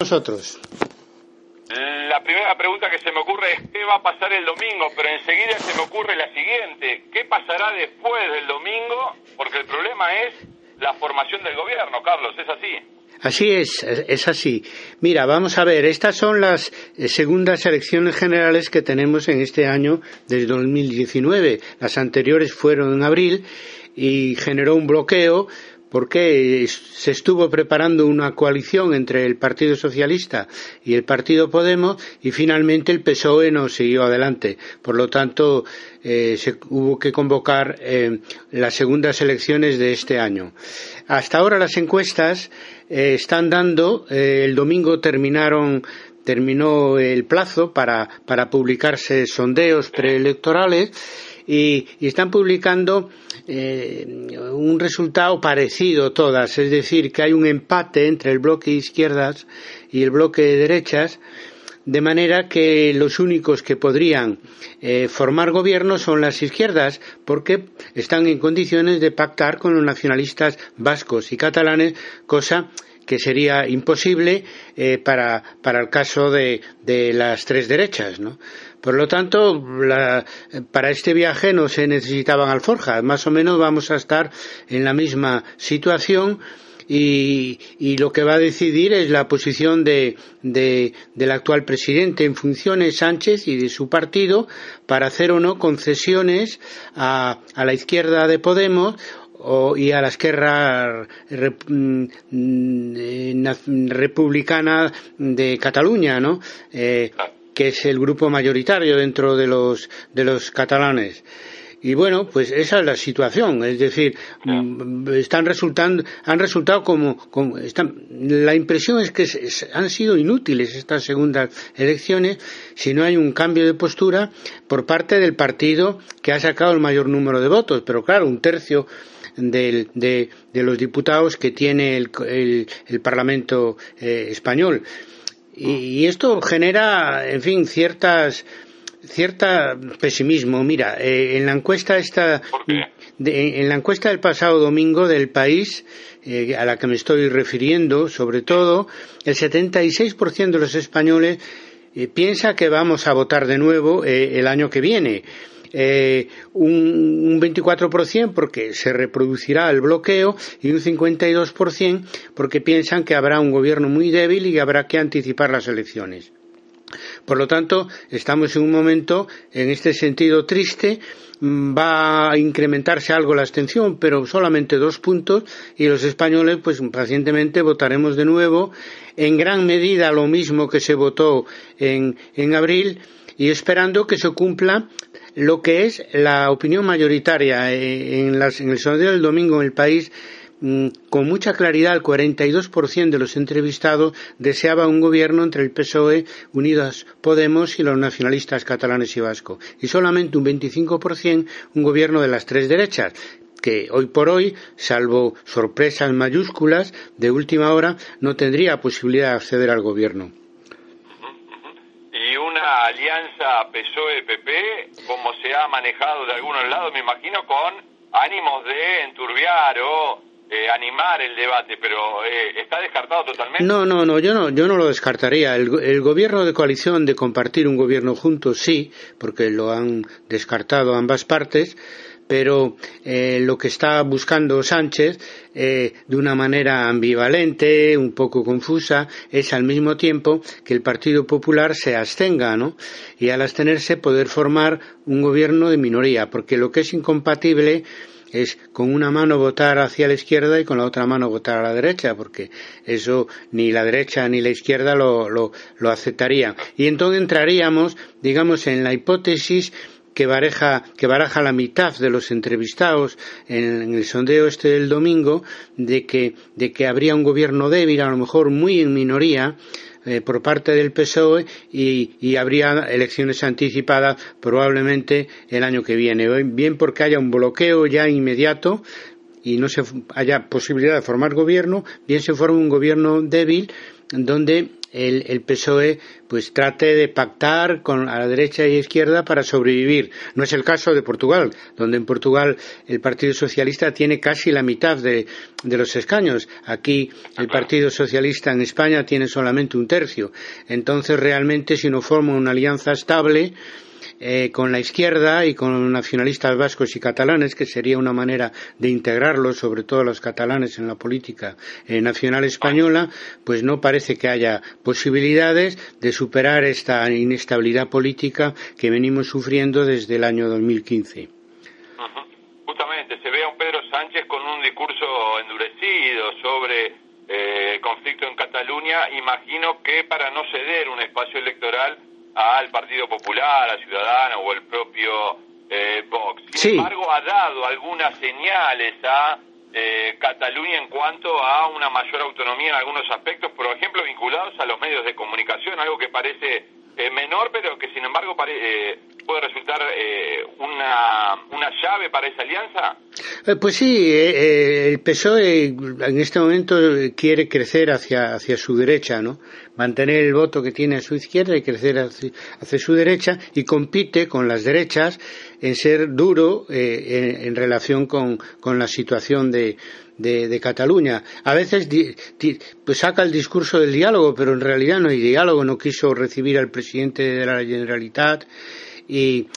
Nosotros. La primera pregunta que se me ocurre es qué va a pasar el domingo, pero enseguida se me ocurre la siguiente, ¿qué pasará después del domingo? Porque el problema es la formación del gobierno, Carlos, ¿es así? Así es, es así. Mira, vamos a ver, estas son las eh, segundas elecciones generales que tenemos en este año desde 2019. Las anteriores fueron en abril y generó un bloqueo porque se estuvo preparando una coalición entre el Partido Socialista y el Partido Podemos y finalmente el PSOE no siguió adelante. Por lo tanto, eh, se hubo que convocar eh, las segundas elecciones de este año. Hasta ahora las encuestas eh, están dando, el domingo terminaron terminó el plazo para, para publicarse sondeos preelectorales y, están publicando eh, un resultado parecido todas, es decir, que hay un empate entre el bloque izquierdas y el bloque de derechas, de manera que los únicos que podrían eh, formar gobierno son las izquierdas, porque están en condiciones de pactar con los nacionalistas vascos y catalanes, cosa sería imposible eh, para, para, el caso de, de las tres derechas, ¿no? Por lo tanto, para este viaje no se necesitaban alforjas. Más o menos vamos a estar en la misma situación. Y, lo que va a decidir es la posición de, del actual presidente en funciones Sánchez y de su partido para hacer o no concesiones a, la izquierda de Podemos y a la izquierda mm, republicana de Cataluña, ¿no? Eh, que es el grupo mayoritario dentro de los, de los catalanes. Y bueno, pues esa es la situación, es decir, mm, están resultando, han resultado como, como están, la impresión es que han sido inútiles estas segundas elecciones si no hay un cambio de postura por parte del partido que ha sacado el mayor número de votos, pero claro, un tercio de, de, los diputados que tiene el, el, Parlamento eh, español. Y, esto genera, en fin, ciertas cierta pesimismo. Mira, eh, en la encuesta esta, en la encuesta del pasado domingo del país, eh, a la que me estoy refiriendo, sobre todo, el 76% de los españoles eh, piensa que vamos a votar de nuevo el año que viene eh, un, un 24% porque se reproducirá el bloqueo y un 52% porque piensan que habrá un gobierno muy débil y habrá que anticipar las elecciones. Por lo tanto, estamos en un momento, en este sentido, triste. Mm, va a incrementarse algo la abstención, pero solamente dos puntos, y los españoles, pues pacientemente votaremos de nuevo, en gran medida lo mismo que se votó en, en abril, y esperando que se cumpla lo que es la opinión mayoritaria eh, en, el sondeo del domingo en el país mm, con mucha claridad el 42% de los entrevistados deseaba un gobierno entre el PSOE, Unidas Podemos y los nacionalistas catalanes y vascos. Y solamente un 25% un gobierno de las tres derechas que hoy por hoy, salvo sorpresas mayúsculas de última hora, no tendría posibilidad de acceder al gobierno alianza PSOE-PP, como se ha manejado de algunos lados, me imagino, con ánimos de enturbiar o eh, animar el debate, pero eh, ¿está descartado totalmente? No, no, no, yo no, yo no lo descartaría. El, el, gobierno de coalición, de compartir un gobierno juntos, sí, porque lo han descartado ambas partes pero eh, lo que está buscando Sánchez eh, de una manera ambivalente, un poco confusa, es al mismo tiempo que el Partido Popular se abstenga, ¿no? Y al abstenerse poder formar un gobierno de minoría, porque lo que es incompatible es con una mano votar hacia la izquierda y con la otra mano votar a la derecha, porque eso ni la derecha ni la izquierda lo, lo, lo aceptaría. Y entonces entraríamos, digamos, en la hipótesis que baraja, la mitad de los entrevistados en, el sondeo este del domingo de que, de que habría un gobierno débil, a lo mejor muy en minoría, eh, por parte del PSOE y, habría elecciones anticipadas probablemente el año que viene. Bien porque haya un bloqueo ya inmediato y no se haya posibilidad de formar gobierno, bien se forma un gobierno débil donde el, el, PSOE pues trate de pactar con a la derecha y izquierda para sobrevivir. No es el caso de Portugal, donde en Portugal el Partido Socialista tiene casi la mitad de, de los escaños. Aquí el Partido Socialista en España tiene solamente un tercio. Entonces realmente si no forma una alianza estable eh, con la izquierda y con nacionalistas vascos y catalanes, que sería una manera de integrarlos, sobre todo los catalanes, en la política eh, nacional española, pues no parece que haya posibilidades de superar esta inestabilidad política que venimos sufriendo desde el año 2015. Justamente, se ve a un Pedro Sánchez con un discurso endurecido sobre eh, conflicto en Cataluña. Imagino que para no ceder un espacio electoral al Partido Popular, a Ciudadanos o el propio eh, Vox. Sin embargo, ha dado algunas señales a eh, Cataluña en cuanto a una mayor autonomía en algunos aspectos, por ejemplo, vinculados a los medios de comunicación, algo que parece eh, menor, pero que sin embargo eh, puede resultar eh, una, una llave para esa alianza? pues sí, el PSOE en este momento quiere crecer hacia, hacia su derecha, ¿no? Mantener el voto que tiene a su izquierda y crecer hacia, su derecha y compite con las derechas en ser duro en, relación con, con la situación de, de, Cataluña. A veces pues saca el discurso del diálogo, pero en realidad no hay diálogo, no quiso recibir al presidente de la Generalitat y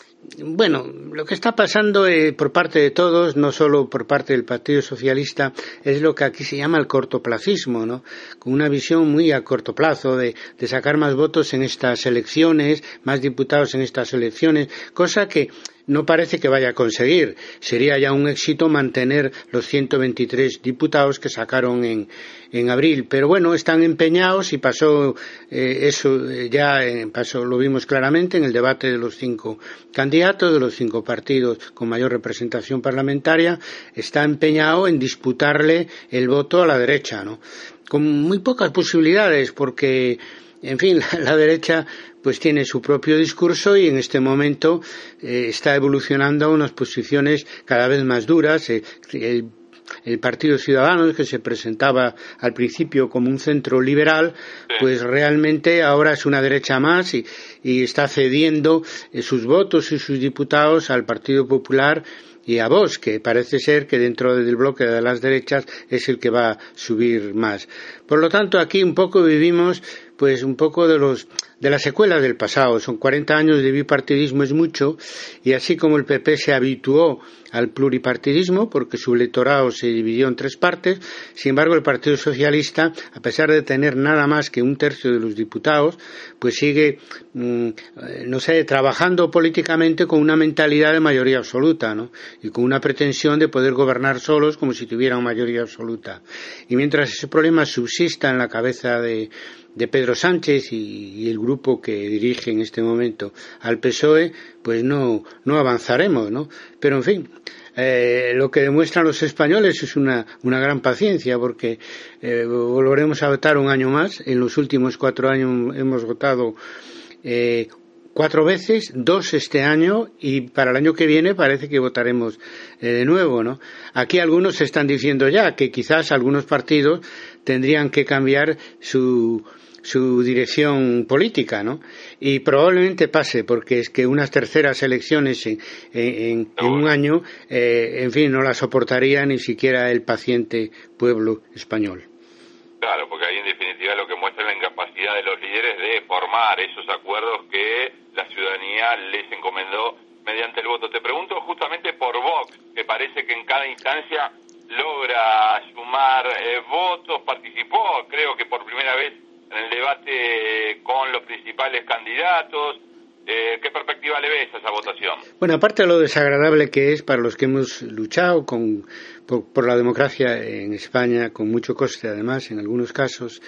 bueno, lo que está pasando eh, por parte de todos, no solo por parte del Partido Socialista, es lo que aquí se llama el cortoplacismo, ¿no? Con una visión muy a corto plazo de, de sacar más votos en estas elecciones, más diputados en estas elecciones, cosa que no parece que vaya a conseguir. Sería ya un éxito mantener los 123 diputados que sacaron en, en abril. Pero bueno, están empeñados y pasó eh, eso eh, ya pasó, lo vimos claramente en el debate de los cinco candidatos, de los cinco partidos con mayor representación parlamentaria. Está empeñado en disputarle el voto a la derecha, ¿no? Con muy pocas posibilidades porque en fin, la, derecha pues tiene su propio discurso y en este momento eh, está evolucionando a unas posiciones cada vez más duras. Eh, el, Partido Ciudadano, que se presentaba al principio como un centro liberal, pues realmente ahora es una derecha más y, está cediendo eh, sus votos y sus diputados al Partido Popular y a Vox, que parece ser que dentro del bloque de las derechas es el que va a subir más. Por lo tanto, aquí un poco vivimos pues un poco de los de las secuelas del pasado. Son 40 años de bipartidismo es mucho y así como el PP se habituó al pluripartidismo porque su electorado se dividió en tres partes, sin embargo el Partido Socialista, a pesar de tener nada más que un tercio de los diputados, pues sigue, mm, no sé, trabajando políticamente con una mentalidad de mayoría absoluta, ¿no? Y con una pretensión de poder gobernar solos como si tuvieran mayoría absoluta. Y mientras ese problema subsista en la cabeza de de Pedro Sánchez y, el que dirige en este momento al PSOE, pues no, no avanzaremos, ¿no? Pero en fin, eh, lo que demuestran los españoles es una, una gran paciencia, porque eh, volveremos a votar un año más. En los últimos cuatro años hemos votado eh, cuatro veces, dos este año y para el año que viene parece que votaremos de nuevo, ¿no? Aquí algunos están diciendo ya que quizás algunos partidos tendrían que cambiar su, su dirección política, ¿no? Y probablemente pase, porque es que unas terceras elecciones en, en, un año, eh, en fin, no las soportaría ni siquiera el paciente pueblo español. Claro, porque ahí en definitiva lo que muestra la incapacidad de los líderes de formar esos acuerdos que la ciudadanía les encomendó mediante el voto. Te pregunto justamente por Vox, que parece que en cada instancia logra sumar eh, votos, participó, creo que por primera vez en el debate con los principales candidatos. Eh, ¿Qué perspectiva le ves a esa votación? Bueno, aparte de lo desagradable que es para los que hemos luchado con, por, la democracia en España, con mucho coste además en algunos casos,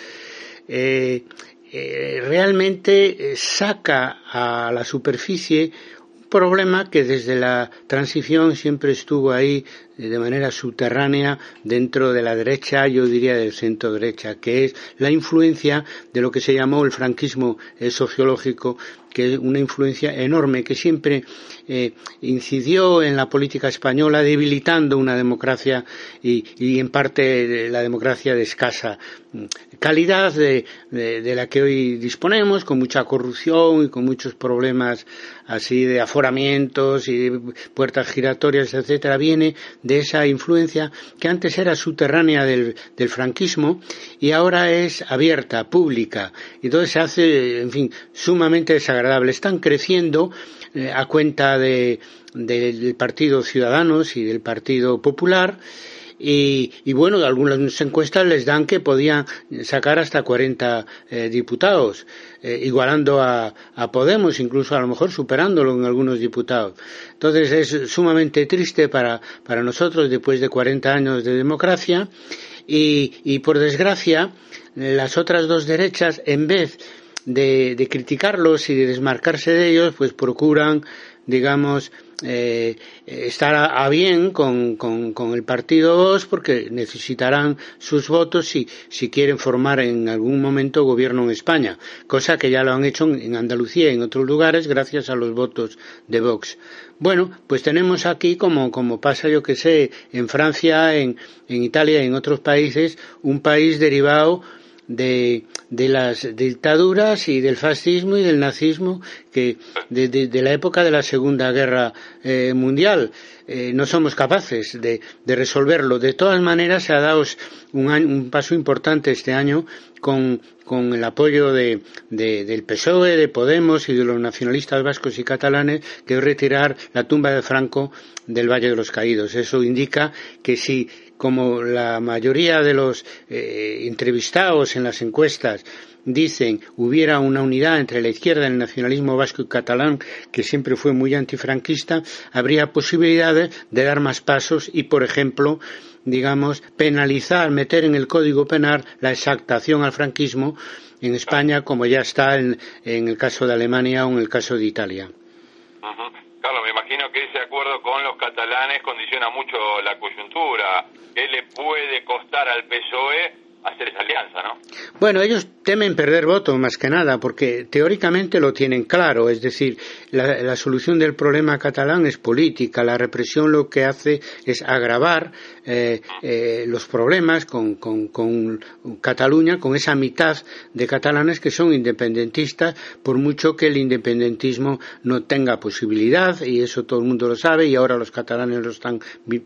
eh, eh, realmente saca a la superficie un problema que desde la transición siempre estuvo ahí de manera subterránea dentro de la derecha, yo diría del centro derecha, que es la influencia de lo que se llamó el franquismo eh, sociológico que es una influencia enorme que siempre eh, incidió en la política española debilitando una democracia y, en parte la democracia de escasa mm, calidad de, la que hoy disponemos, con mucha corrupción y con muchos problemas así de aforamientos y puertas giratorias, etcétera, viene de esa influencia que antes era subterránea del, del franquismo y ahora es abierta, pública. Y entonces se hace, en fin, sumamente desagradable están creciendo eh, a cuenta de, del Partido Ciudadanos y del Partido Popular. Y, y, bueno, algunas encuestas les dan que podían sacar hasta 40 eh, diputados, eh, igualando a, a, Podemos, incluso a lo mejor superándolo en algunos diputados. Entonces es sumamente triste para, para nosotros después de 40 años de democracia y, y por desgracia las otras dos derechas, en vez de, criticarlos y de desmarcarse de ellos, pues procuran, digamos, eh, estar a, bien con, con, el partido 2 porque necesitarán sus votos si, si quieren formar en algún momento gobierno en España, cosa que ya lo han hecho en Andalucía y en otros lugares gracias a los votos de Vox. Bueno, pues tenemos aquí, como, como pasa yo que sé, en Francia, en, en Italia y en otros países, un país derivado de, de las dictaduras y del fascismo y del nazismo que de, la época de la Segunda Guerra eh, Mundial. Eh, no somos capaces de, de, resolverlo. De todas maneras, se ha dado un, un paso importante este año con, con el apoyo de, del PSOE, de Podemos y de los nacionalistas vascos y catalanes, que es retirar la tumba de Franco del Valle de los Caídos. Eso indica que si como la mayoría de los eh, entrevistados en las encuestas dicen hubiera una unidad entre la izquierda, el nacionalismo vasco y catalán, que siempre fue muy antifranquista, habría posibilidades de dar más pasos y, por ejemplo, digamos, penalizar, meter en el Código Penal la exactación al franquismo en España, como ya está en, el caso de Alemania o en el caso de Italia imagino que ese acuerdo con los catalanes condiciona mucho la coyuntura. ¿Qué le puede costar al PSOE hacer esa alianza, no? Bueno, ellos temen perder votos más que nada, porque teóricamente lo tienen claro, es decir, la, solución del problema catalán es política, la represión lo que hace es agravar eh, eh, los problemas con, Cataluña, con esa mitad de catalanes que son independentistas, por mucho que el independentismo no tenga posibilidad, y eso todo el mundo lo sabe, y ahora los catalanes lo están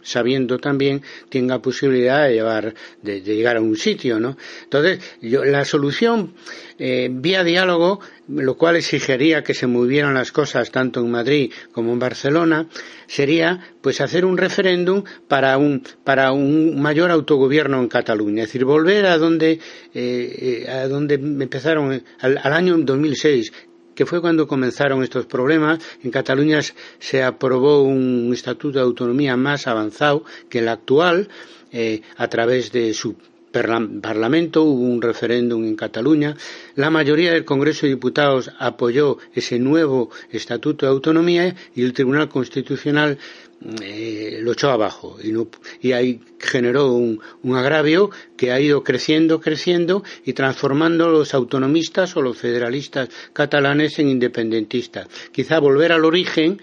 sabiendo también, tenga posibilidad de, llevar, de, llegar a un sitio, Entonces, la solución eh, vía diálogo, lo cual exigiría que se movieran las cosas tanto en Madrid como en Barcelona, sería pues hacer un referéndum para un, para un mayor autogobierno en Cataluña, es decir, volver a donde, eh, a donde empezaron al, al año 2006, que fue cuando comenzaron estos problemas. En Cataluña se aprobó un estatuto de autonomía más avanzado que el actual, eh, a través de su Parlamento, hubo un referéndum en Cataluña, la mayoría del Congreso de Diputados apoyó ese nuevo Estatuto de Autonomía y el Tribunal Constitucional eh, lo echó abajo y, ahí generó un, agravio que ha ido creciendo, creciendo y transformando los autonomistas o los federalistas catalanes en independentistas. Quizá volver al origen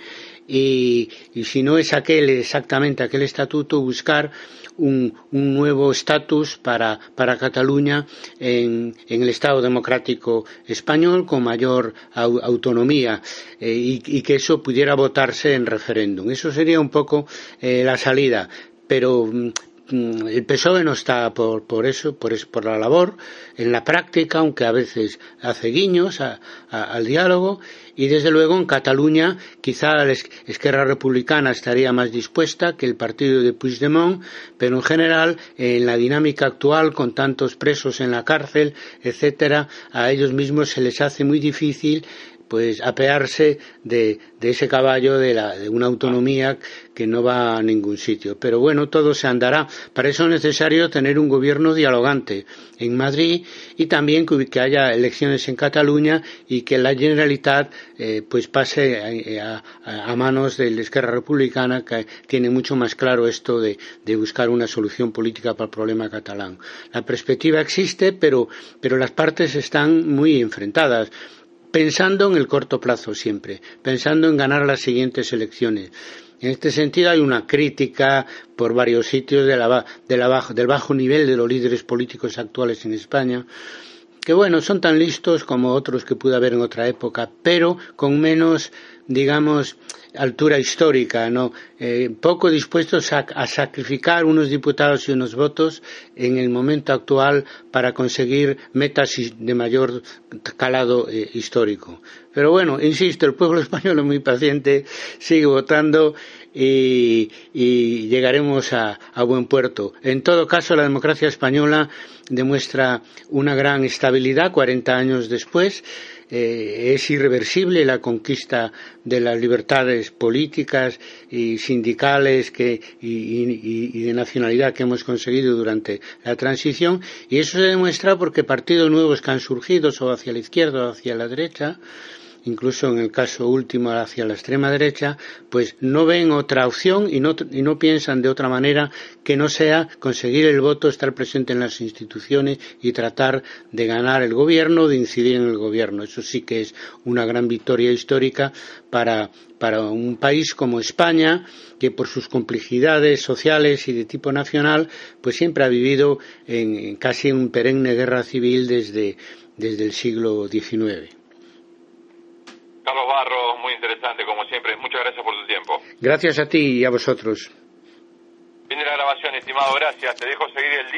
y, y si no es aquel exactamente aquel estatuto, buscar un, nuevo estatus para, para, Cataluña en, el Estado democrático español con mayor autonomía eh, y, que eso pudiera votarse en referéndum. Eso sería un poco eh, la salida. Pero Mm, el PSOE no está por, por eso, por, por la labor, en la práctica, aunque a veces hace guiños al diálogo, y desde luego en Cataluña quizá la izquierda republicana estaría más dispuesta que el partido de Puigdemont, pero en general, en la dinámica actual, con tantos presos en la cárcel, etcétera, a ellos mismos se les hace muy difícil pues apearse de, de ese caballo de, la, de una autonomía que no va a ningún sitio. Pero bueno, todo se andará. Para eso es necesario tener un gobierno dialogante en Madrid y también que haya elecciones en Cataluña y que la Generalitat eh, pues pase a, a, a, manos de la Esquerra Republicana que tiene mucho más claro esto de, de, buscar una solución política para el problema catalán. La perspectiva existe, pero, pero las partes están muy enfrentadas pensando en el corto plazo siempre, pensando en ganar las siguientes elecciones. En este sentido hay una crítica por varios sitios de la, de la del bajo nivel de los líderes políticos actuales en España, que bueno, son tan listos como otros que pudo haber en otra época, pero con menos, digamos, altura histórica, ¿no? Eh, poco dispuestos a, sacrificar unos diputados y unos votos en el momento actual para conseguir metas de mayor calado eh, histórico. Pero bueno, insisto, el pueblo español es muy paciente, sigue votando y, y llegaremos a, a, buen puerto. En todo caso, la democracia española demuestra una gran estabilidad 40 años después eh, es irreversible la conquista de las libertades políticas y sindicales y, y, de nacionalidad que hemos conseguido durante la transición y eso se demuestra porque partidos nuevos que han surgido o hacia la izquierda o hacia la derecha incluso en el caso último hacia la extrema derecha, pues no ven otra opción y no, y no piensan de otra manera que no sea conseguir el voto, estar presente en las instituciones y tratar de ganar el gobierno, de incidir en el gobierno. Eso sí que es una gran victoria histórica para, para un país como España, que por sus complejidades sociales y de tipo nacional, pues siempre ha vivido en, en casi un perenne guerra civil desde, desde el siglo XIX. Carlos Barro, muy interesante como siempre. Muchas gracias por tu tiempo. Gracias a ti y a vosotros. Viene la grabación, estimado. Gracias. Te dejo seguir el día.